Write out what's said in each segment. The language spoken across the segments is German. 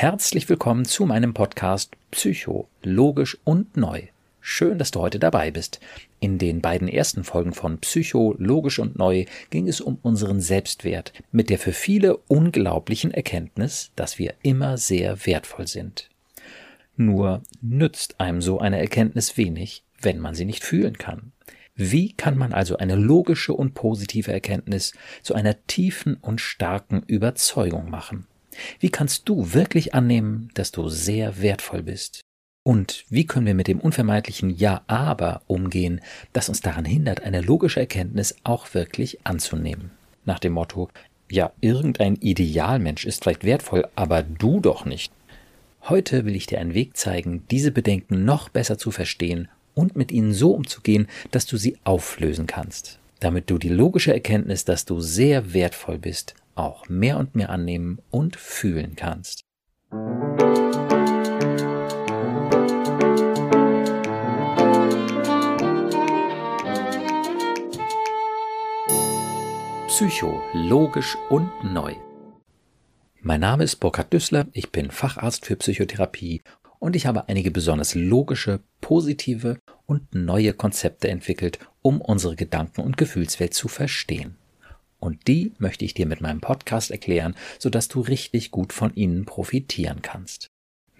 Herzlich willkommen zu meinem Podcast Psycho, logisch und neu. Schön, dass du heute dabei bist. In den beiden ersten Folgen von Psycho, logisch und neu ging es um unseren Selbstwert mit der für viele unglaublichen Erkenntnis, dass wir immer sehr wertvoll sind. Nur nützt einem so eine Erkenntnis wenig, wenn man sie nicht fühlen kann. Wie kann man also eine logische und positive Erkenntnis zu einer tiefen und starken Überzeugung machen? Wie kannst du wirklich annehmen, dass du sehr wertvoll bist? Und wie können wir mit dem unvermeidlichen Ja aber umgehen, das uns daran hindert, eine logische Erkenntnis auch wirklich anzunehmen? Nach dem Motto, ja, irgendein Idealmensch ist vielleicht wertvoll, aber du doch nicht. Heute will ich dir einen Weg zeigen, diese Bedenken noch besser zu verstehen und mit ihnen so umzugehen, dass du sie auflösen kannst, damit du die logische Erkenntnis, dass du sehr wertvoll bist, auch mehr und mehr annehmen und fühlen kannst. Psycho, logisch und neu. Mein Name ist Burkhard Düssler, ich bin Facharzt für Psychotherapie und ich habe einige besonders logische, positive und neue Konzepte entwickelt, um unsere Gedanken- und Gefühlswelt zu verstehen. Und die möchte ich dir mit meinem Podcast erklären, sodass du richtig gut von ihnen profitieren kannst.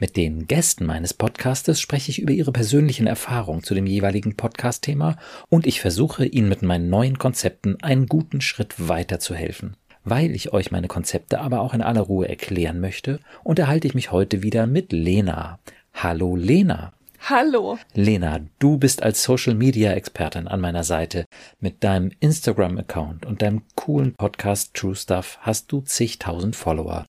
Mit den Gästen meines Podcastes spreche ich über ihre persönlichen Erfahrungen zu dem jeweiligen Podcast-Thema und ich versuche ihnen mit meinen neuen Konzepten einen guten Schritt weiter zu helfen. Weil ich euch meine Konzepte aber auch in aller Ruhe erklären möchte, unterhalte ich mich heute wieder mit Lena. Hallo Lena. Hallo. Lena, du bist als Social Media Expertin an meiner Seite. Mit deinem Instagram Account und deinem coolen Podcast True Stuff hast du zigtausend Follower.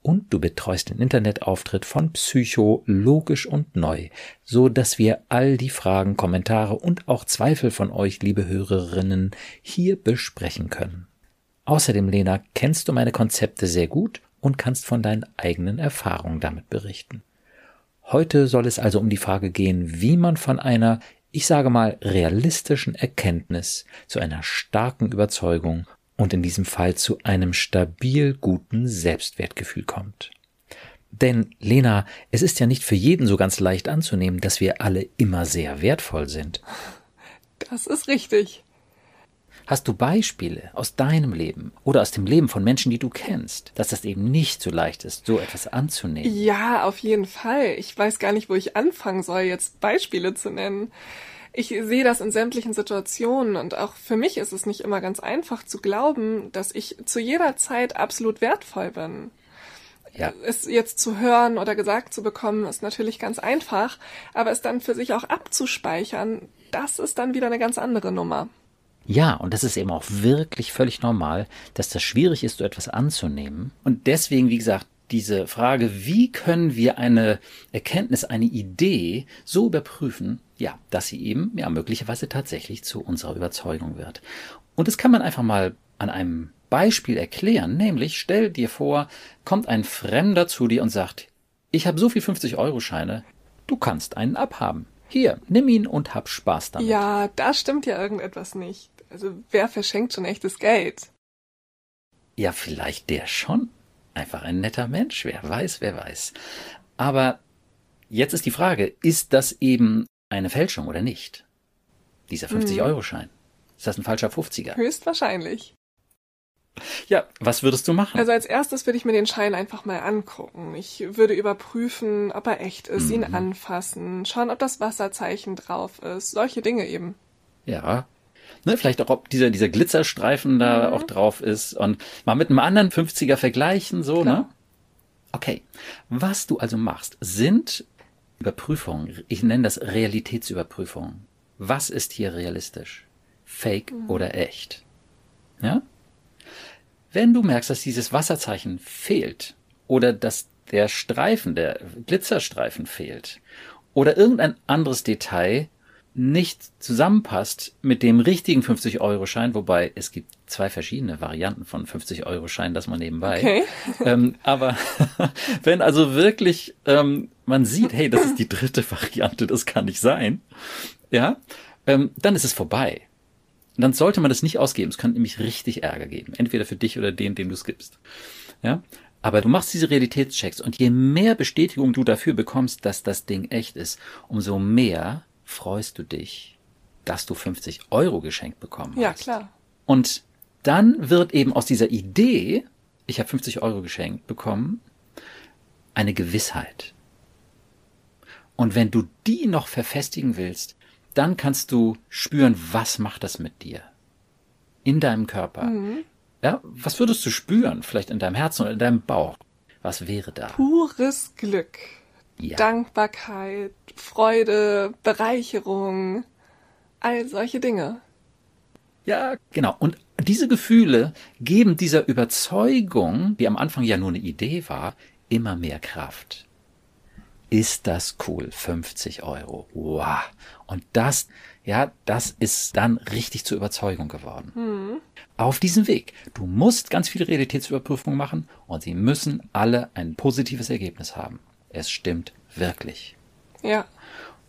Und du betreust den Internetauftritt von Psycho logisch und neu, so dass wir all die Fragen, Kommentare und auch Zweifel von euch, liebe Hörerinnen, hier besprechen können. Außerdem, Lena, kennst du meine Konzepte sehr gut und kannst von deinen eigenen Erfahrungen damit berichten. Heute soll es also um die Frage gehen, wie man von einer, ich sage mal, realistischen Erkenntnis zu einer starken Überzeugung und in diesem Fall zu einem stabil guten Selbstwertgefühl kommt. Denn, Lena, es ist ja nicht für jeden so ganz leicht anzunehmen, dass wir alle immer sehr wertvoll sind. Das ist richtig. Hast du Beispiele aus deinem Leben oder aus dem Leben von Menschen, die du kennst, dass das eben nicht so leicht ist, so etwas anzunehmen? Ja, auf jeden Fall. Ich weiß gar nicht, wo ich anfangen soll, jetzt Beispiele zu nennen. Ich sehe das in sämtlichen Situationen und auch für mich ist es nicht immer ganz einfach zu glauben, dass ich zu jeder Zeit absolut wertvoll bin. Ja. Es jetzt zu hören oder gesagt zu bekommen, ist natürlich ganz einfach, aber es dann für sich auch abzuspeichern, das ist dann wieder eine ganz andere Nummer. Ja, und das ist eben auch wirklich völlig normal, dass das schwierig ist, so etwas anzunehmen. Und deswegen, wie gesagt, diese Frage, wie können wir eine Erkenntnis, eine Idee so überprüfen, ja, dass sie eben, ja, möglicherweise tatsächlich zu unserer Überzeugung wird. Und das kann man einfach mal an einem Beispiel erklären, nämlich stell dir vor, kommt ein Fremder zu dir und sagt, ich habe so viel 50-Euro-Scheine, du kannst einen abhaben. Hier, nimm ihn und hab Spaß damit. Ja, da stimmt ja irgendetwas nicht. Also wer verschenkt schon echtes Geld? Ja, vielleicht der schon. Einfach ein netter Mensch. Wer weiß, wer weiß. Aber jetzt ist die Frage, ist das eben eine Fälschung oder nicht? Dieser 50-Euro-Schein. Hm. Ist das ein falscher 50er? Höchstwahrscheinlich. Ja, was würdest du machen? Also als erstes würde ich mir den Schein einfach mal angucken. Ich würde überprüfen, ob er echt ist, mhm. ihn anfassen, schauen, ob das Wasserzeichen drauf ist, solche Dinge eben. Ja, Ne, vielleicht auch, ob dieser, dieser Glitzerstreifen da mhm. auch drauf ist und mal mit einem anderen 50er vergleichen, so, ne? Klar. ne? Okay. Was du also machst, sind Überprüfungen. Ich nenne das Realitätsüberprüfungen. Was ist hier realistisch? Fake mhm. oder echt? Ja? Wenn du merkst, dass dieses Wasserzeichen fehlt oder dass der Streifen, der Glitzerstreifen fehlt oder irgendein anderes Detail nicht zusammenpasst mit dem richtigen 50-Euro-Schein, wobei es gibt zwei verschiedene Varianten von 50-Euro-Schein, das man nebenbei. Okay. Ähm, aber wenn also wirklich ähm, man sieht, hey, das ist die dritte Variante, das kann nicht sein, ja, ähm, dann ist es vorbei. dann sollte man das nicht ausgeben. Es könnte nämlich richtig Ärger geben. Entweder für dich oder den, dem du es gibst. Ja. Aber du machst diese Realitätschecks und je mehr Bestätigung du dafür bekommst, dass das Ding echt ist, umso mehr freust du dich, dass du 50 Euro geschenkt bekommen hast. Ja, klar. Und dann wird eben aus dieser Idee, ich habe 50 Euro geschenkt bekommen, eine Gewissheit. Und wenn du die noch verfestigen willst, dann kannst du spüren, was macht das mit dir? In deinem Körper. Mhm. Ja, was würdest du spüren? Vielleicht in deinem Herzen oder in deinem Bauch? Was wäre da? Pures Glück. Ja. Dankbarkeit, Freude, Bereicherung, all solche Dinge. Ja, genau. Und diese Gefühle geben dieser Überzeugung, die am Anfang ja nur eine Idee war, immer mehr Kraft. Ist das cool? 50 Euro. Wow. Und das, ja, das ist dann richtig zur Überzeugung geworden. Mhm. Auf diesem Weg. Du musst ganz viele Realitätsüberprüfungen machen und sie müssen alle ein positives Ergebnis haben. Es stimmt wirklich. Ja.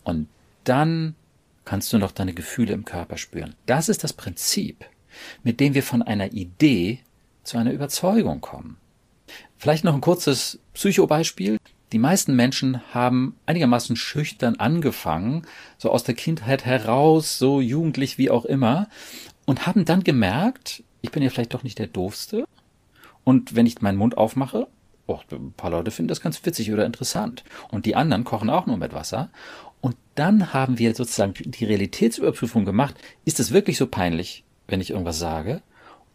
Und dann kannst du noch deine Gefühle im Körper spüren. Das ist das Prinzip, mit dem wir von einer Idee zu einer Überzeugung kommen. Vielleicht noch ein kurzes Psychobeispiel. Die meisten Menschen haben einigermaßen schüchtern angefangen, so aus der Kindheit heraus, so jugendlich wie auch immer, und haben dann gemerkt, ich bin ja vielleicht doch nicht der Doofste. Und wenn ich meinen Mund aufmache, oh, ein paar Leute finden das ganz witzig oder interessant. Und die anderen kochen auch nur mit Wasser. Und dann haben wir sozusagen die Realitätsüberprüfung gemacht. Ist es wirklich so peinlich, wenn ich irgendwas sage?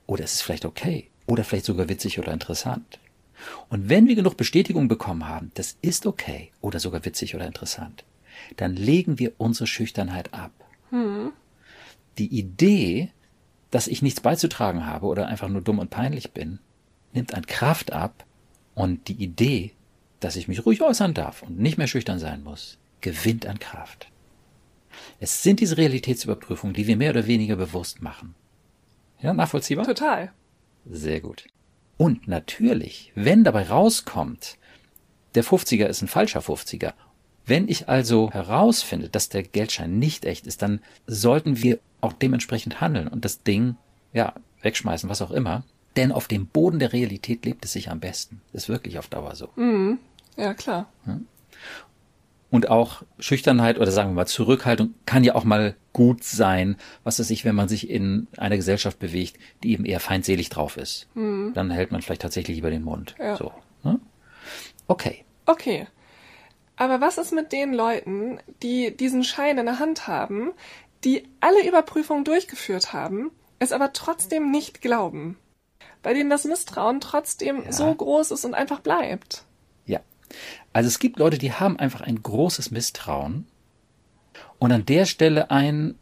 Oder ist es vielleicht okay? Oder vielleicht sogar witzig oder interessant? Und wenn wir genug Bestätigung bekommen haben, das ist okay oder sogar witzig oder interessant, dann legen wir unsere Schüchternheit ab. Hm. Die Idee, dass ich nichts beizutragen habe oder einfach nur dumm und peinlich bin, nimmt an Kraft ab und die Idee, dass ich mich ruhig äußern darf und nicht mehr schüchtern sein muss, gewinnt an Kraft. Es sind diese Realitätsüberprüfungen, die wir mehr oder weniger bewusst machen. Ja, nachvollziehbar? Total. Sehr gut. Und natürlich, wenn dabei rauskommt, der 50er ist ein falscher 50er. Wenn ich also herausfinde, dass der Geldschein nicht echt ist, dann sollten wir auch dementsprechend handeln und das Ding, ja, wegschmeißen, was auch immer. Denn auf dem Boden der Realität lebt es sich am besten. Ist wirklich auf Dauer so. Mhm. Ja, klar. Und auch Schüchternheit oder sagen wir mal Zurückhaltung kann ja auch mal gut sein, was weiß ich, wenn man sich in einer Gesellschaft bewegt, die eben eher feindselig drauf ist. Mhm. Dann hält man vielleicht tatsächlich lieber den Mund. Ja. So. Ne? Okay. Okay. Aber was ist mit den Leuten, die diesen Schein in der Hand haben, die alle Überprüfungen durchgeführt haben, es aber trotzdem nicht glauben? Bei denen das Misstrauen trotzdem ja. so groß ist und einfach bleibt. Ja. Also es gibt Leute, die haben einfach ein großes Misstrauen und an der Stelle ein,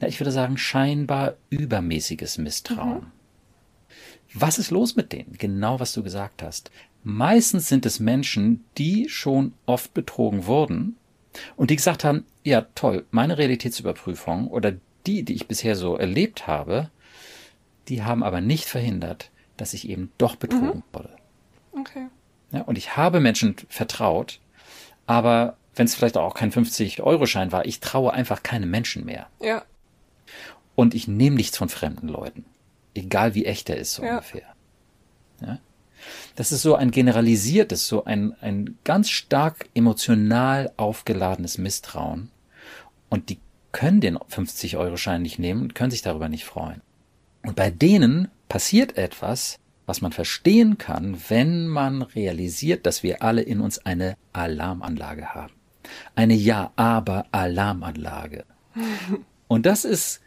ja, ich würde sagen, scheinbar übermäßiges Misstrauen. Mhm. Was ist los mit denen? Genau, was du gesagt hast. Meistens sind es Menschen, die schon oft betrogen wurden und die gesagt haben, ja toll, meine Realitätsüberprüfung oder die, die ich bisher so erlebt habe, die haben aber nicht verhindert, dass ich eben doch betrogen mhm. wurde. Okay. Ja, und ich habe Menschen vertraut, aber wenn es vielleicht auch kein 50-Euro-Schein war, ich traue einfach keinem Menschen mehr. Ja. Und ich nehme nichts von fremden Leuten. Egal wie echt er ist, so ja. ungefähr. Ja? Das ist so ein generalisiertes, so ein, ein ganz stark emotional aufgeladenes Misstrauen. Und die können den 50-Euro-Schein nicht nehmen und können sich darüber nicht freuen. Und bei denen passiert etwas, was man verstehen kann, wenn man realisiert, dass wir alle in uns eine Alarmanlage haben. Eine Ja-Aber-Alarmanlage. Und das ist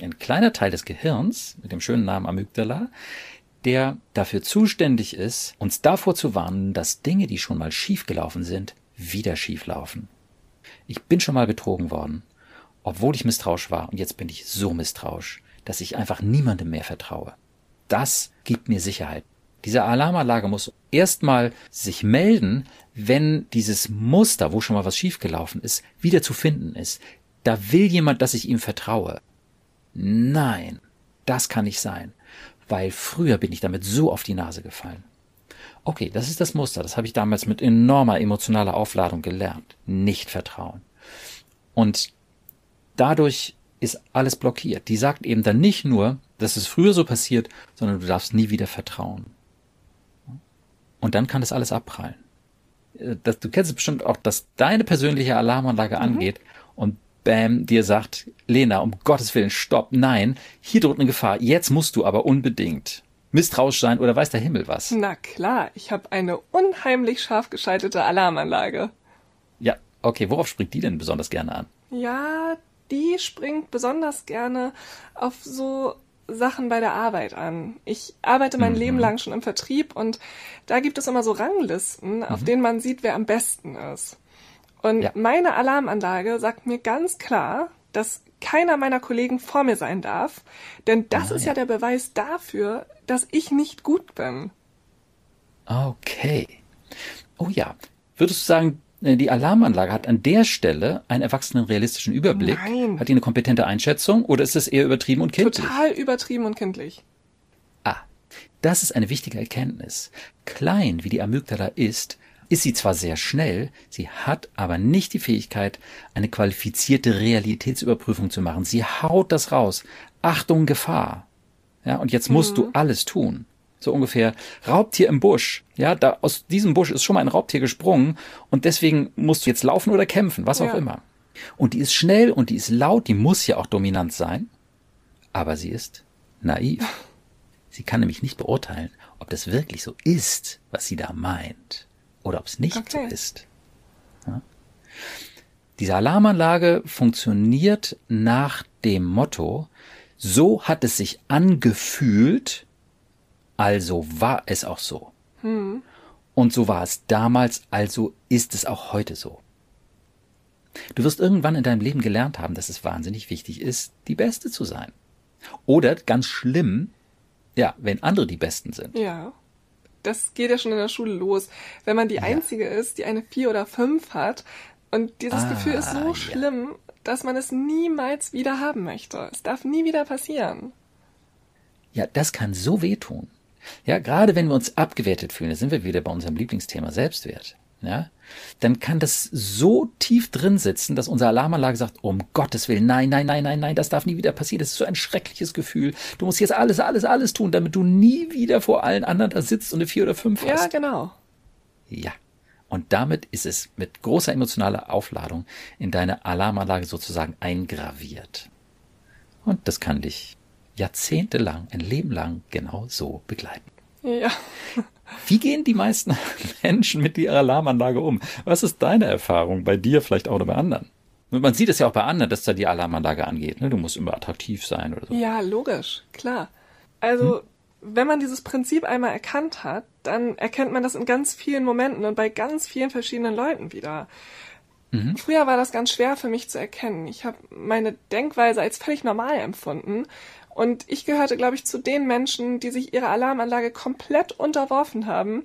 ein kleiner Teil des Gehirns mit dem schönen Namen Amygdala, der dafür zuständig ist, uns davor zu warnen, dass Dinge, die schon mal schiefgelaufen sind, wieder schieflaufen. Ich bin schon mal betrogen worden, obwohl ich misstrauisch war, und jetzt bin ich so misstrauisch, dass ich einfach niemandem mehr vertraue. Das gibt mir Sicherheit. Diese Alarmanlage muss erstmal sich melden, wenn dieses Muster, wo schon mal was schiefgelaufen ist, wieder zu finden ist. Da will jemand, dass ich ihm vertraue. Nein, das kann nicht sein, weil früher bin ich damit so auf die Nase gefallen. Okay, das ist das Muster, das habe ich damals mit enormer emotionaler Aufladung gelernt. Nicht vertrauen. Und dadurch ist alles blockiert. Die sagt eben dann nicht nur, dass es früher so passiert, sondern du darfst nie wieder vertrauen. Und dann kann das alles abprallen. Äh, das, du kennst es bestimmt auch, dass deine persönliche Alarmanlage mhm. angeht und Bam dir sagt, Lena, um Gottes Willen, stopp, nein, hier droht eine Gefahr, jetzt musst du aber unbedingt misstrauisch sein oder weiß der Himmel was. Na klar, ich habe eine unheimlich scharf geschaltete Alarmanlage. Ja, okay, worauf springt die denn besonders gerne an? Ja, die springt besonders gerne auf so Sachen bei der Arbeit an. Ich arbeite mein mhm. Leben lang schon im Vertrieb und da gibt es immer so Ranglisten, mhm. auf denen man sieht, wer am besten ist. Und ja. meine Alarmanlage sagt mir ganz klar, dass keiner meiner Kollegen vor mir sein darf, denn das ah, ist ja. ja der Beweis dafür, dass ich nicht gut bin. Okay. Oh ja. Würdest du sagen, die Alarmanlage hat an der Stelle einen erwachsenen realistischen Überblick? Nein. Hat die eine kompetente Einschätzung oder ist es eher übertrieben und kindlich? Total übertrieben und kindlich. Ah, das ist eine wichtige Erkenntnis. Klein wie die Amygdala ist, ist sie zwar sehr schnell, sie hat aber nicht die Fähigkeit, eine qualifizierte Realitätsüberprüfung zu machen. Sie haut das raus. Achtung, Gefahr. Ja, und jetzt musst mhm. du alles tun so ungefähr Raubtier im Busch. Ja, da aus diesem Busch ist schon mal ein Raubtier gesprungen und deswegen musst du jetzt laufen oder kämpfen, was auch ja. immer. Und die ist schnell und die ist laut, die muss ja auch dominant sein, aber sie ist naiv. Sie kann nämlich nicht beurteilen, ob das wirklich so ist, was sie da meint, oder ob es nicht okay. so ist. Ja? Diese Alarmanlage funktioniert nach dem Motto, so hat es sich angefühlt, also war es auch so. Hm. Und so war es damals, also ist es auch heute so. Du wirst irgendwann in deinem Leben gelernt haben, dass es wahnsinnig wichtig ist, die Beste zu sein. Oder ganz schlimm, ja, wenn andere die Besten sind. Ja. Das geht ja schon in der Schule los. Wenn man die ja. Einzige ist, die eine vier oder fünf hat, und dieses ah, Gefühl ist so ja. schlimm, dass man es niemals wieder haben möchte. Es darf nie wieder passieren. Ja, das kann so wehtun. Ja, gerade wenn wir uns abgewertet fühlen, da sind wir wieder bei unserem Lieblingsthema Selbstwert. Ja, dann kann das so tief drin sitzen, dass unsere Alarmanlage sagt, um Gottes Willen, nein, nein, nein, nein, nein, das darf nie wieder passieren. Das ist so ein schreckliches Gefühl. Du musst jetzt alles, alles, alles tun, damit du nie wieder vor allen anderen da sitzt und eine vier oder fünf hast. Ja, genau. Ja. Und damit ist es mit großer emotionaler Aufladung in deine Alarmanlage sozusagen eingraviert. Und das kann dich jahrzehntelang, ein Leben lang genau so begleiten. Ja. Wie gehen die meisten Menschen mit ihrer Alarmanlage um? Was ist deine Erfahrung bei dir vielleicht auch oder bei anderen? Man sieht es ja auch bei anderen, dass da die Alarmanlage angeht. Ne? Du musst immer attraktiv sein oder so. Ja, logisch, klar. Also, hm? wenn man dieses Prinzip einmal erkannt hat, dann erkennt man das in ganz vielen Momenten und bei ganz vielen verschiedenen Leuten wieder. Mhm. Früher war das ganz schwer für mich zu erkennen. Ich habe meine Denkweise als völlig normal empfunden und ich gehörte, glaube ich, zu den Menschen, die sich ihrer Alarmanlage komplett unterworfen haben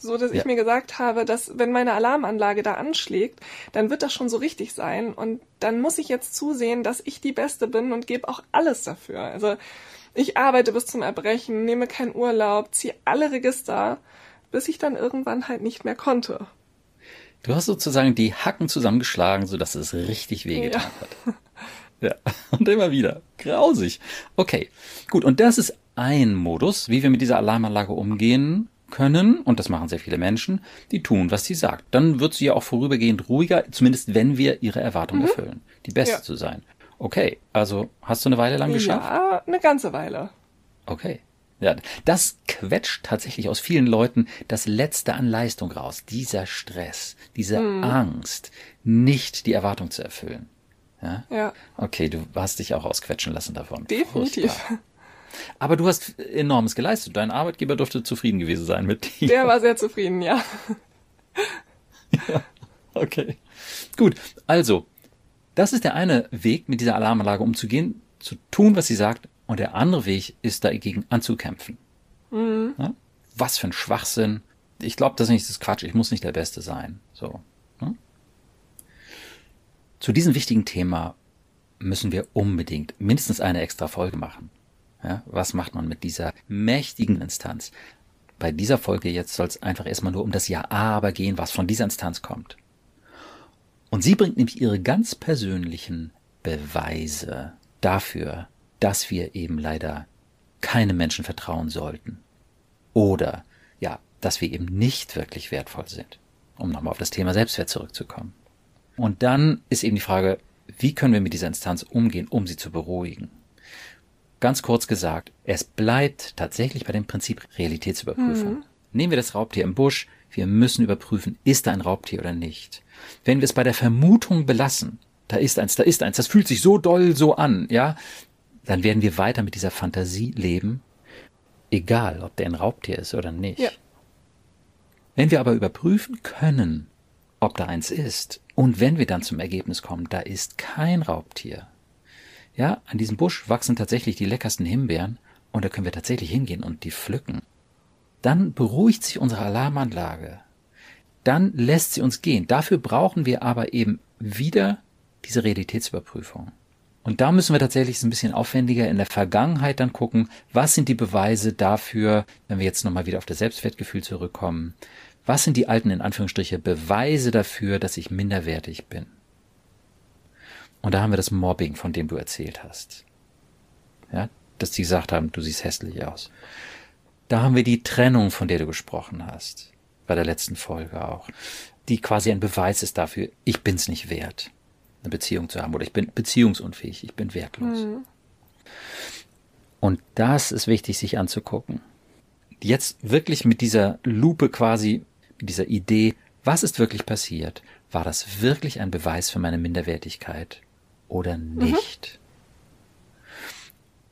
so dass ja. ich mir gesagt habe, dass wenn meine Alarmanlage da anschlägt, dann wird das schon so richtig sein und dann muss ich jetzt zusehen, dass ich die Beste bin und gebe auch alles dafür. Also ich arbeite bis zum Erbrechen, nehme keinen Urlaub, ziehe alle Register, bis ich dann irgendwann halt nicht mehr konnte. Du hast sozusagen die Hacken zusammengeschlagen, sodass es richtig wehgetan ja. hat. Ja, und immer wieder. Grausig. Okay, gut. Und das ist ein Modus, wie wir mit dieser Alarmanlage umgehen können, und das machen sehr viele Menschen, die tun, was sie sagt. Dann wird sie ja auch vorübergehend ruhiger, zumindest wenn wir ihre Erwartungen mhm. erfüllen, die Beste ja. zu sein. Okay, also hast du eine Weile lang geschafft? Ja, eine ganze Weile. Okay. Ja, das quetscht tatsächlich aus vielen Leuten das Letzte an Leistung raus. Dieser Stress, diese mhm. Angst, nicht die Erwartung zu erfüllen. Ja? ja. Okay, du hast dich auch ausquetschen lassen davon. Definitiv. Furchtbar. Aber du hast enormes geleistet. Dein Arbeitgeber dürfte zufrieden gewesen sein mit dir. Der war sehr zufrieden, ja. ja. Okay. Gut. Also, das ist der eine Weg, mit dieser Alarmanlage umzugehen, zu tun, was sie sagt. Und der andere Weg ist dagegen anzukämpfen. Mhm. Ja? Was für ein Schwachsinn. Ich glaube, das ist nicht das Quatsch. Ich muss nicht der Beste sein. So. Zu diesem wichtigen Thema müssen wir unbedingt mindestens eine extra Folge machen. Ja, was macht man mit dieser mächtigen Instanz? Bei dieser Folge jetzt soll es einfach erstmal nur um das Ja-Aber gehen, was von dieser Instanz kommt. Und sie bringt nämlich ihre ganz persönlichen Beweise dafür, dass wir eben leider keinem Menschen vertrauen sollten. Oder, ja, dass wir eben nicht wirklich wertvoll sind, um nochmal auf das Thema Selbstwert zurückzukommen. Und dann ist eben die Frage, wie können wir mit dieser Instanz umgehen, um sie zu beruhigen? Ganz kurz gesagt, es bleibt tatsächlich bei dem Prinzip Realitätsüberprüfung. Mhm. Nehmen wir das Raubtier im Busch, wir müssen überprüfen, ist da ein Raubtier oder nicht. Wenn wir es bei der Vermutung belassen, da ist eins, da ist eins, das fühlt sich so doll so an, ja, dann werden wir weiter mit dieser Fantasie leben, egal ob der ein Raubtier ist oder nicht. Ja. Wenn wir aber überprüfen können, ob da eins ist, und wenn wir dann zum Ergebnis kommen, da ist kein Raubtier, ja, an diesem Busch wachsen tatsächlich die leckersten Himbeeren und da können wir tatsächlich hingehen und die pflücken. Dann beruhigt sich unsere Alarmanlage. Dann lässt sie uns gehen. Dafür brauchen wir aber eben wieder diese Realitätsüberprüfung. Und da müssen wir tatsächlich ein bisschen aufwendiger in der Vergangenheit dann gucken, was sind die Beweise dafür, wenn wir jetzt nochmal wieder auf das Selbstwertgefühl zurückkommen, was sind die alten, in Anführungsstriche, Beweise dafür, dass ich minderwertig bin? Und da haben wir das Mobbing, von dem du erzählt hast. Ja, dass die gesagt haben, du siehst hässlich aus. Da haben wir die Trennung, von der du gesprochen hast. Bei der letzten Folge auch. Die quasi ein Beweis ist dafür, ich bin's nicht wert, eine Beziehung zu haben. Oder ich bin beziehungsunfähig, ich bin wertlos. Mhm. Und das ist wichtig, sich anzugucken. Jetzt wirklich mit dieser Lupe quasi, dieser Idee, was ist wirklich passiert? War das wirklich ein Beweis für meine Minderwertigkeit? oder nicht. Mhm.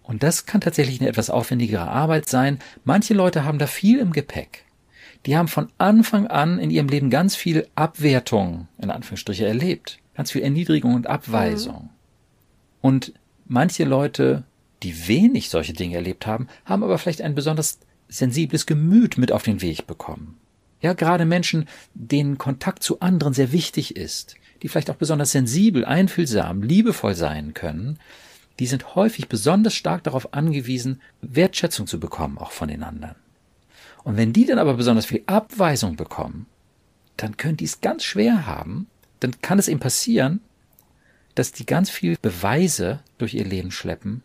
Und das kann tatsächlich eine etwas aufwendigere Arbeit sein. Manche Leute haben da viel im Gepäck. Die haben von Anfang an in ihrem Leben ganz viel Abwertung, in Anführungsstriche, erlebt. Ganz viel Erniedrigung und Abweisung. Mhm. Und manche Leute, die wenig solche Dinge erlebt haben, haben aber vielleicht ein besonders sensibles Gemüt mit auf den Weg bekommen. Ja, gerade Menschen, denen Kontakt zu anderen sehr wichtig ist, die vielleicht auch besonders sensibel, einfühlsam, liebevoll sein können, die sind häufig besonders stark darauf angewiesen, Wertschätzung zu bekommen, auch von den anderen. Und wenn die dann aber besonders viel Abweisung bekommen, dann können die es ganz schwer haben, dann kann es eben passieren, dass die ganz viel Beweise durch ihr Leben schleppen,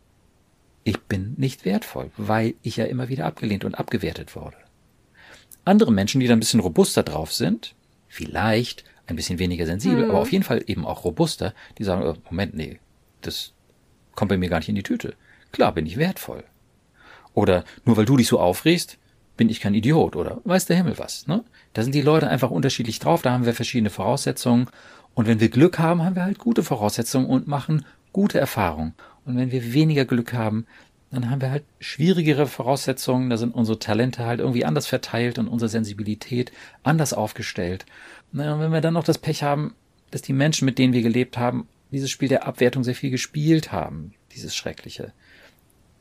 ich bin nicht wertvoll, weil ich ja immer wieder abgelehnt und abgewertet wurde. Andere Menschen, die da ein bisschen robuster drauf sind, vielleicht ein bisschen weniger sensibel, mhm. aber auf jeden Fall eben auch robuster, die sagen, oh, Moment, nee, das kommt bei mir gar nicht in die Tüte. Klar bin ich wertvoll. Oder nur weil du dich so aufregst, bin ich kein Idiot oder weiß der Himmel was. Ne? Da sind die Leute einfach unterschiedlich drauf, da haben wir verschiedene Voraussetzungen. Und wenn wir Glück haben, haben wir halt gute Voraussetzungen und machen gute Erfahrungen. Und wenn wir weniger Glück haben, dann haben wir halt schwierigere Voraussetzungen, da sind unsere Talente halt irgendwie anders verteilt und unsere Sensibilität anders aufgestellt. Und wenn wir dann noch das Pech haben, dass die Menschen, mit denen wir gelebt haben, dieses Spiel der Abwertung sehr viel gespielt haben, dieses Schreckliche,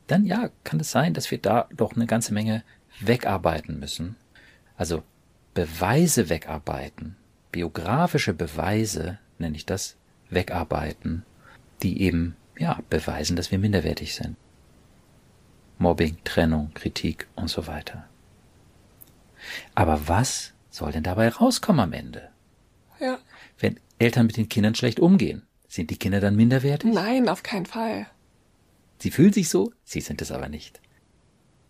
dann ja, kann es sein, dass wir da doch eine ganze Menge wegarbeiten müssen. Also Beweise wegarbeiten, biografische Beweise, nenne ich das, wegarbeiten, die eben, ja, beweisen, dass wir minderwertig sind. Mobbing, Trennung, Kritik und so weiter. Aber was soll denn dabei rauskommen am Ende? Ja. Wenn Eltern mit den Kindern schlecht umgehen, sind die Kinder dann minderwertig? Nein, auf keinen Fall. Sie fühlen sich so, sie sind es aber nicht.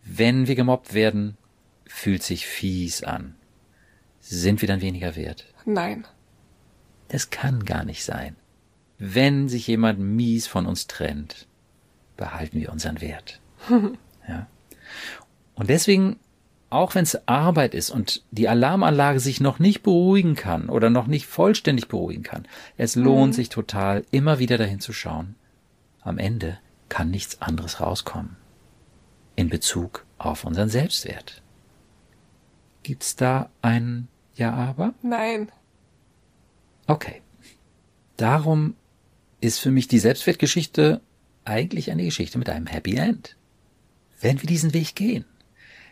Wenn wir gemobbt werden, fühlt sich fies an. Sind wir dann weniger wert? Nein. Das kann gar nicht sein. Wenn sich jemand mies von uns trennt, behalten wir unseren Wert. ja. Und deswegen, auch wenn es Arbeit ist und die Alarmanlage sich noch nicht beruhigen kann oder noch nicht vollständig beruhigen kann, es lohnt mhm. sich total, immer wieder dahin zu schauen. Am Ende kann nichts anderes rauskommen. In Bezug auf unseren Selbstwert. Gibt's da ein Ja aber? Nein. Okay. Darum ist für mich die Selbstwertgeschichte eigentlich eine Geschichte mit einem Happy End wenn wir diesen Weg gehen,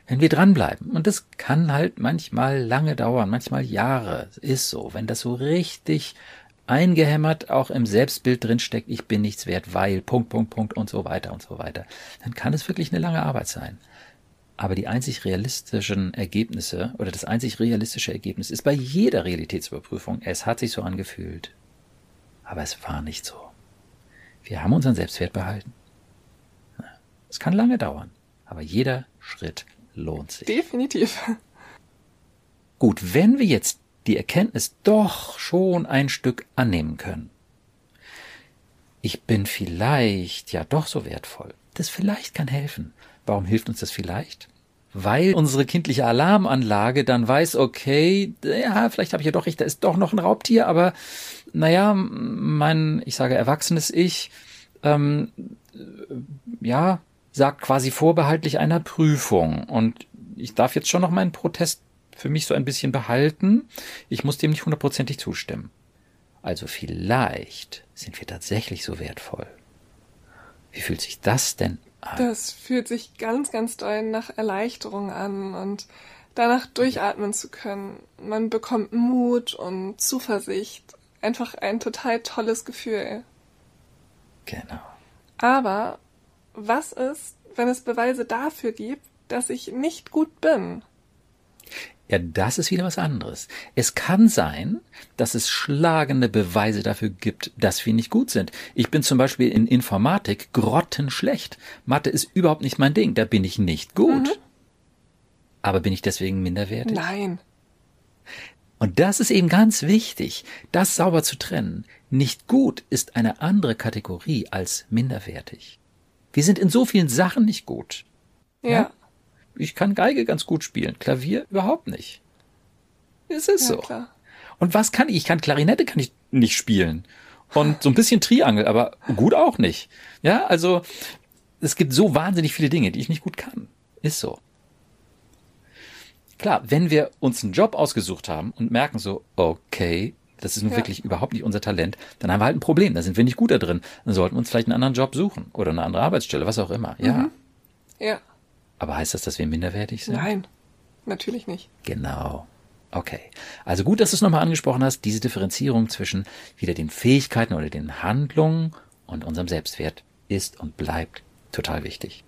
wenn wir dranbleiben. Und das kann halt manchmal lange dauern, manchmal Jahre, ist so. Wenn das so richtig eingehämmert auch im Selbstbild drinsteckt, ich bin nichts wert, weil, Punkt, Punkt, Punkt und so weiter und so weiter, dann kann es wirklich eine lange Arbeit sein. Aber die einzig realistischen Ergebnisse oder das einzig realistische Ergebnis ist bei jeder Realitätsüberprüfung, es hat sich so angefühlt. Aber es war nicht so. Wir haben unseren Selbstwert behalten. Es kann lange dauern, aber jeder Schritt lohnt sich. Definitiv. Gut, wenn wir jetzt die Erkenntnis doch schon ein Stück annehmen können, ich bin vielleicht ja doch so wertvoll, das vielleicht kann helfen. Warum hilft uns das vielleicht? Weil unsere kindliche Alarmanlage dann weiß, okay, ja, vielleicht habe ich ja doch recht, da ist doch noch ein Raubtier, aber naja, mein, ich sage erwachsenes Ich, ähm, ja, sagt quasi vorbehaltlich einer Prüfung. Und ich darf jetzt schon noch meinen Protest für mich so ein bisschen behalten. Ich muss dem nicht hundertprozentig zustimmen. Also vielleicht sind wir tatsächlich so wertvoll. Wie fühlt sich das denn an? Das fühlt sich ganz, ganz doll nach Erleichterung an und danach durchatmen zu können. Man bekommt Mut und Zuversicht. Einfach ein total tolles Gefühl. Genau. Aber was ist, wenn es Beweise dafür gibt, dass ich nicht gut bin? Ja, das ist wieder was anderes. Es kann sein, dass es schlagende Beweise dafür gibt, dass wir nicht gut sind. Ich bin zum Beispiel in Informatik grottenschlecht. Mathe ist überhaupt nicht mein Ding. Da bin ich nicht gut. Mhm. Aber bin ich deswegen minderwertig? Nein. Und das ist eben ganz wichtig, das sauber zu trennen. Nicht gut ist eine andere Kategorie als minderwertig. Wir sind in so vielen Sachen nicht gut. Ja. ja? Ich kann Geige ganz gut spielen, Klavier überhaupt nicht. Es ist ja, so. Klar. Und was kann ich? Ich kann Klarinette kann ich nicht spielen. Und so ein bisschen Triangel, aber gut auch nicht. Ja, also es gibt so wahnsinnig viele Dinge, die ich nicht gut kann. Ist so. Klar, wenn wir uns einen Job ausgesucht haben und merken so, okay, das ist nun ja. wirklich überhaupt nicht unser Talent, dann haben wir halt ein Problem, da sind wir nicht gut da drin. Dann sollten wir uns vielleicht einen anderen Job suchen oder eine andere Arbeitsstelle, was auch immer. Ja. Mhm. Ja. Aber heißt das, dass wir minderwertig sind? Nein, natürlich nicht. Genau. Okay. Also gut, dass du es nochmal angesprochen hast, diese Differenzierung zwischen wieder den Fähigkeiten oder den Handlungen und unserem Selbstwert ist und bleibt total wichtig.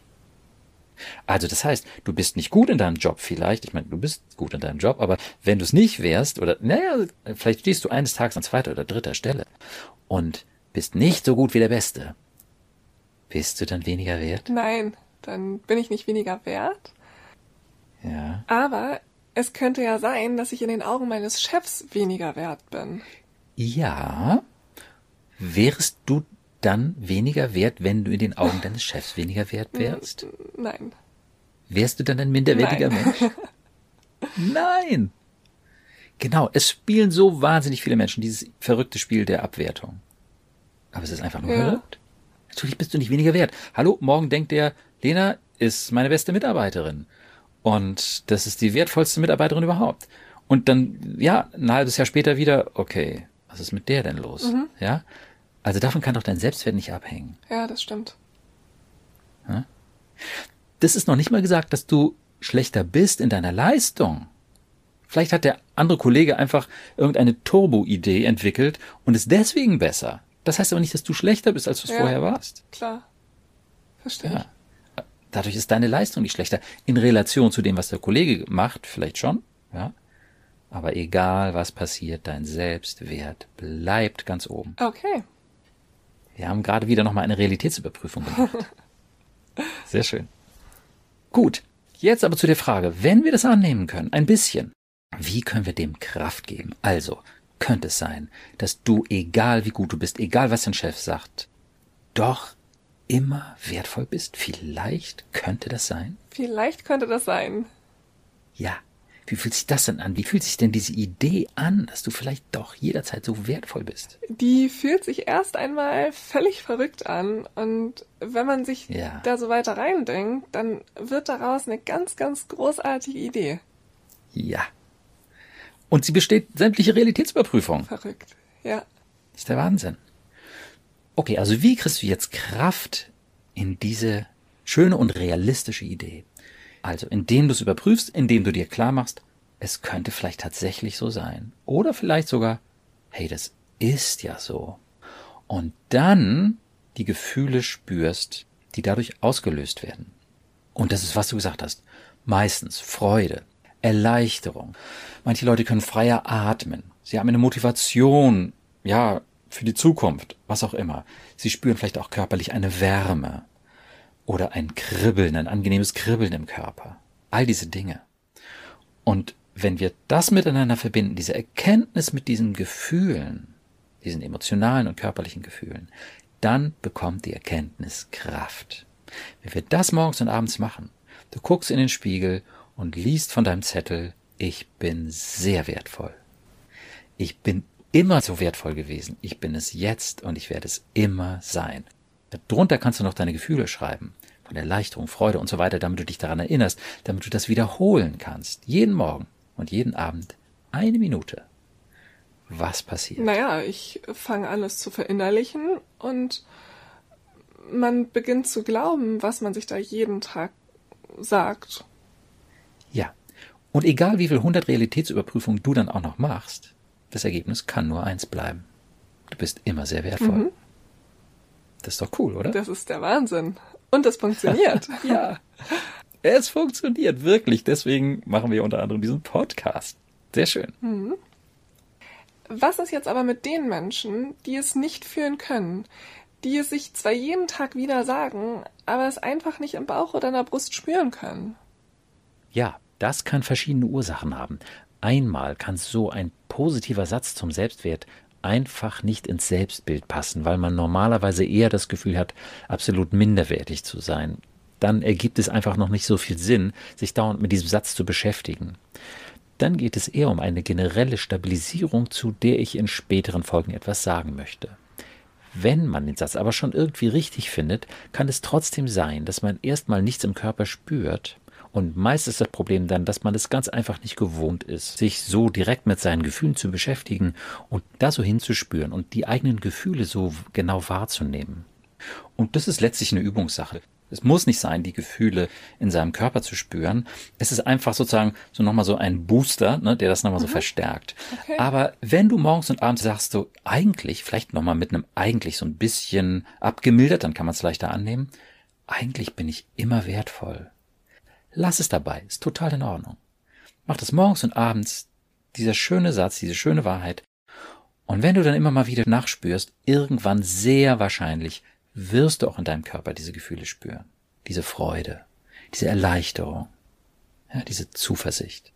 Also das heißt, du bist nicht gut in deinem Job vielleicht, ich meine, du bist gut in deinem Job, aber wenn du es nicht wärst, oder naja, vielleicht stehst du eines Tages an zweiter oder dritter Stelle und bist nicht so gut wie der Beste, bist du dann weniger wert? Nein, dann bin ich nicht weniger wert. Ja. Aber es könnte ja sein, dass ich in den Augen meines Chefs weniger wert bin. Ja. Wärst du dann weniger wert, wenn du in den Augen deines Chefs weniger wert wärst? Nein. Wärst du dann ein minderwertiger Nein. Mensch? Nein. Genau, es spielen so wahnsinnig viele Menschen dieses verrückte Spiel der Abwertung. Aber es ist einfach nur ja. verrückt. Natürlich bist du nicht weniger wert. Hallo, morgen denkt der, Lena ist meine beste Mitarbeiterin. Und das ist die wertvollste Mitarbeiterin überhaupt. Und dann, ja, ein halbes Jahr später wieder, okay, was ist mit der denn los? Mhm. Ja? Also davon kann doch dein Selbstwert nicht abhängen. Ja, das stimmt. Das ist noch nicht mal gesagt, dass du schlechter bist in deiner Leistung. Vielleicht hat der andere Kollege einfach irgendeine Turbo-Idee entwickelt und ist deswegen besser. Das heißt aber nicht, dass du schlechter bist, als du es ja, vorher warst. Klar. Verstehe. Ja. Dadurch ist deine Leistung nicht schlechter. In Relation zu dem, was der Kollege macht, vielleicht schon, ja. Aber egal was passiert, dein Selbstwert bleibt ganz oben. Okay. Wir haben gerade wieder nochmal eine Realitätsüberprüfung gemacht. Sehr schön. Gut, jetzt aber zu der Frage, wenn wir das annehmen können, ein bisschen, wie können wir dem Kraft geben? Also, könnte es sein, dass du, egal wie gut du bist, egal was dein Chef sagt, doch immer wertvoll bist? Vielleicht könnte das sein? Vielleicht könnte das sein. Ja, wie fühlt sich das denn an? Wie fühlt sich denn diese Idee an, dass du vielleicht doch jederzeit so wertvoll bist? Die fühlt sich erst einmal völlig verrückt an. Und wenn man sich ja. da so weiter reindenkt, dann wird daraus eine ganz, ganz großartige Idee. Ja. Und sie besteht sämtliche Realitätsüberprüfung. Verrückt, ja. Das ist der Wahnsinn. Okay, also wie kriegst du jetzt Kraft in diese schöne und realistische Idee? Also, indem du es überprüfst, indem du dir klar machst, es könnte vielleicht tatsächlich so sein. Oder vielleicht sogar, hey, das ist ja so. Und dann die Gefühle spürst, die dadurch ausgelöst werden. Und das ist, was du gesagt hast. Meistens Freude, Erleichterung. Manche Leute können freier atmen. Sie haben eine Motivation, ja, für die Zukunft, was auch immer. Sie spüren vielleicht auch körperlich eine Wärme oder ein Kribbeln, ein angenehmes Kribbeln im Körper. All diese Dinge. Und wenn wir das miteinander verbinden, diese Erkenntnis mit diesen Gefühlen, diesen emotionalen und körperlichen Gefühlen, dann bekommt die Erkenntnis Kraft. Wenn wir das morgens und abends machen, du guckst in den Spiegel und liest von deinem Zettel, ich bin sehr wertvoll. Ich bin immer so wertvoll gewesen. Ich bin es jetzt und ich werde es immer sein. Darunter kannst du noch deine Gefühle schreiben. Von Erleichterung, Freude und so weiter, damit du dich daran erinnerst, damit du das wiederholen kannst. Jeden Morgen und jeden Abend eine Minute. Was passiert? Naja, ich fange an, es zu verinnerlichen und man beginnt zu glauben, was man sich da jeden Tag sagt. Ja. Und egal wie viel 100 Realitätsüberprüfungen du dann auch noch machst, das Ergebnis kann nur eins bleiben. Du bist immer sehr wertvoll. Mhm. Das ist doch cool, oder? Das ist der Wahnsinn. Und es funktioniert. ja. Es funktioniert wirklich. Deswegen machen wir unter anderem diesen Podcast. Sehr schön. Mhm. Was ist jetzt aber mit den Menschen, die es nicht fühlen können, die es sich zwar jeden Tag wieder sagen, aber es einfach nicht im Bauch oder in der Brust spüren können? Ja, das kann verschiedene Ursachen haben. Einmal kann so ein positiver Satz zum Selbstwert einfach nicht ins Selbstbild passen, weil man normalerweise eher das Gefühl hat, absolut minderwertig zu sein. Dann ergibt es einfach noch nicht so viel Sinn, sich dauernd mit diesem Satz zu beschäftigen dann geht es eher um eine generelle Stabilisierung, zu der ich in späteren Folgen etwas sagen möchte. Wenn man den Satz aber schon irgendwie richtig findet, kann es trotzdem sein, dass man erstmal nichts im Körper spürt. Und meist ist das Problem dann, dass man es ganz einfach nicht gewohnt ist, sich so direkt mit seinen Gefühlen zu beschäftigen und da so hinzuspüren und die eigenen Gefühle so genau wahrzunehmen. Und das ist letztlich eine Übungssache. Es muss nicht sein, die Gefühle in seinem Körper zu spüren. Es ist einfach sozusagen so nochmal so ein Booster, ne, der das nochmal mhm. so verstärkt. Okay. Aber wenn du morgens und abends sagst, du eigentlich, vielleicht nochmal mit einem eigentlich so ein bisschen abgemildert, dann kann man es leichter annehmen. Eigentlich bin ich immer wertvoll. Lass es dabei, ist total in Ordnung. Mach das morgens und abends, dieser schöne Satz, diese schöne Wahrheit. Und wenn du dann immer mal wieder nachspürst, irgendwann sehr wahrscheinlich wirst du auch in deinem Körper diese Gefühle spüren. Diese Freude, diese Erleichterung, ja, diese Zuversicht.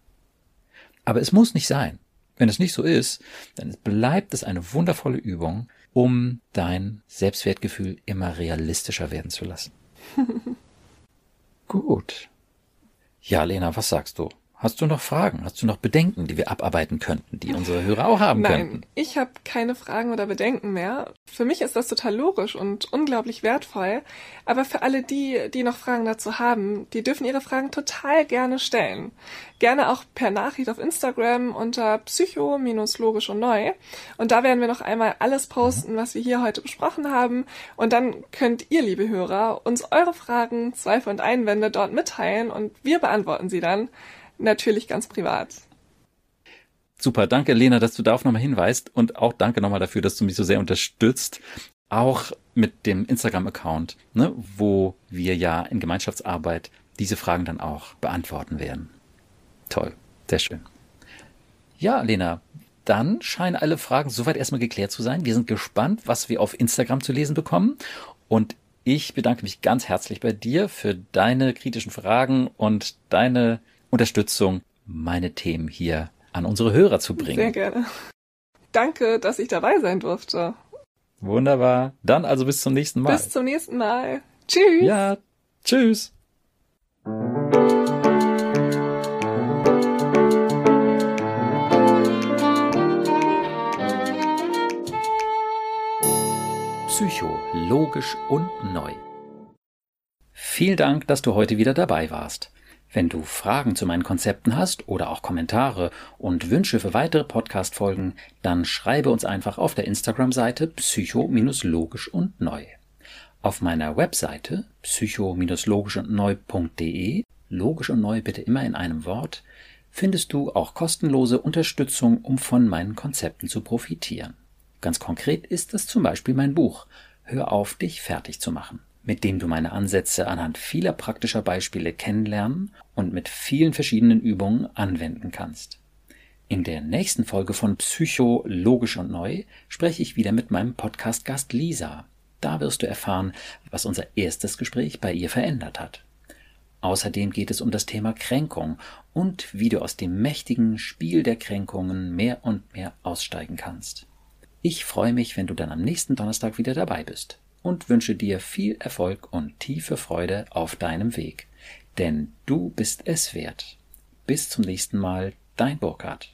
Aber es muss nicht sein. Wenn es nicht so ist, dann bleibt es eine wundervolle Übung, um dein Selbstwertgefühl immer realistischer werden zu lassen. Gut. Ja, Lena, was sagst du? Hast du noch Fragen? Hast du noch Bedenken, die wir abarbeiten könnten, die unsere Hörer auch haben Nein, könnten? Ich habe keine Fragen oder Bedenken mehr. Für mich ist das total logisch und unglaublich wertvoll. Aber für alle die, die noch Fragen dazu haben, die dürfen ihre Fragen total gerne stellen. Gerne auch per Nachricht auf Instagram unter psycho-logisch und neu. Und da werden wir noch einmal alles posten, was wir hier heute besprochen haben. Und dann könnt ihr, liebe Hörer, uns eure Fragen, Zweifel und Einwände dort mitteilen und wir beantworten sie dann natürlich ganz privat. Super, danke Lena, dass du darauf nochmal hinweist und auch danke nochmal dafür, dass du mich so sehr unterstützt, auch mit dem Instagram-Account, ne, wo wir ja in Gemeinschaftsarbeit diese Fragen dann auch beantworten werden. Toll, sehr schön. Ja, Lena, dann scheinen alle Fragen soweit erstmal geklärt zu sein. Wir sind gespannt, was wir auf Instagram zu lesen bekommen und ich bedanke mich ganz herzlich bei dir für deine kritischen Fragen und deine Unterstützung, meine Themen hier an unsere Hörer zu bringen. Sehr gerne. Danke, dass ich dabei sein durfte. Wunderbar. Dann also bis zum nächsten Mal. Bis zum nächsten Mal. Tschüss. Ja, tschüss. Psycho, logisch und neu. Vielen Dank, dass du heute wieder dabei warst. Wenn du Fragen zu meinen Konzepten hast oder auch Kommentare und Wünsche für weitere Podcast-Folgen, dann schreibe uns einfach auf der Instagram-Seite psycho-logisch und neu. Auf meiner Webseite psycho-logisch und neu.de, logisch und neu bitte immer in einem Wort, findest du auch kostenlose Unterstützung, um von meinen Konzepten zu profitieren. Ganz konkret ist das zum Beispiel mein Buch Hör auf, dich fertig zu machen mit dem du meine Ansätze anhand vieler praktischer Beispiele kennenlernen und mit vielen verschiedenen Übungen anwenden kannst. In der nächsten Folge von Psycho Logisch und Neu spreche ich wieder mit meinem Podcast-Gast Lisa. Da wirst du erfahren, was unser erstes Gespräch bei ihr verändert hat. Außerdem geht es um das Thema Kränkung und wie du aus dem mächtigen Spiel der Kränkungen mehr und mehr aussteigen kannst. Ich freue mich, wenn du dann am nächsten Donnerstag wieder dabei bist und wünsche dir viel Erfolg und tiefe Freude auf deinem Weg. Denn du bist es wert. Bis zum nächsten Mal, dein Burkhard.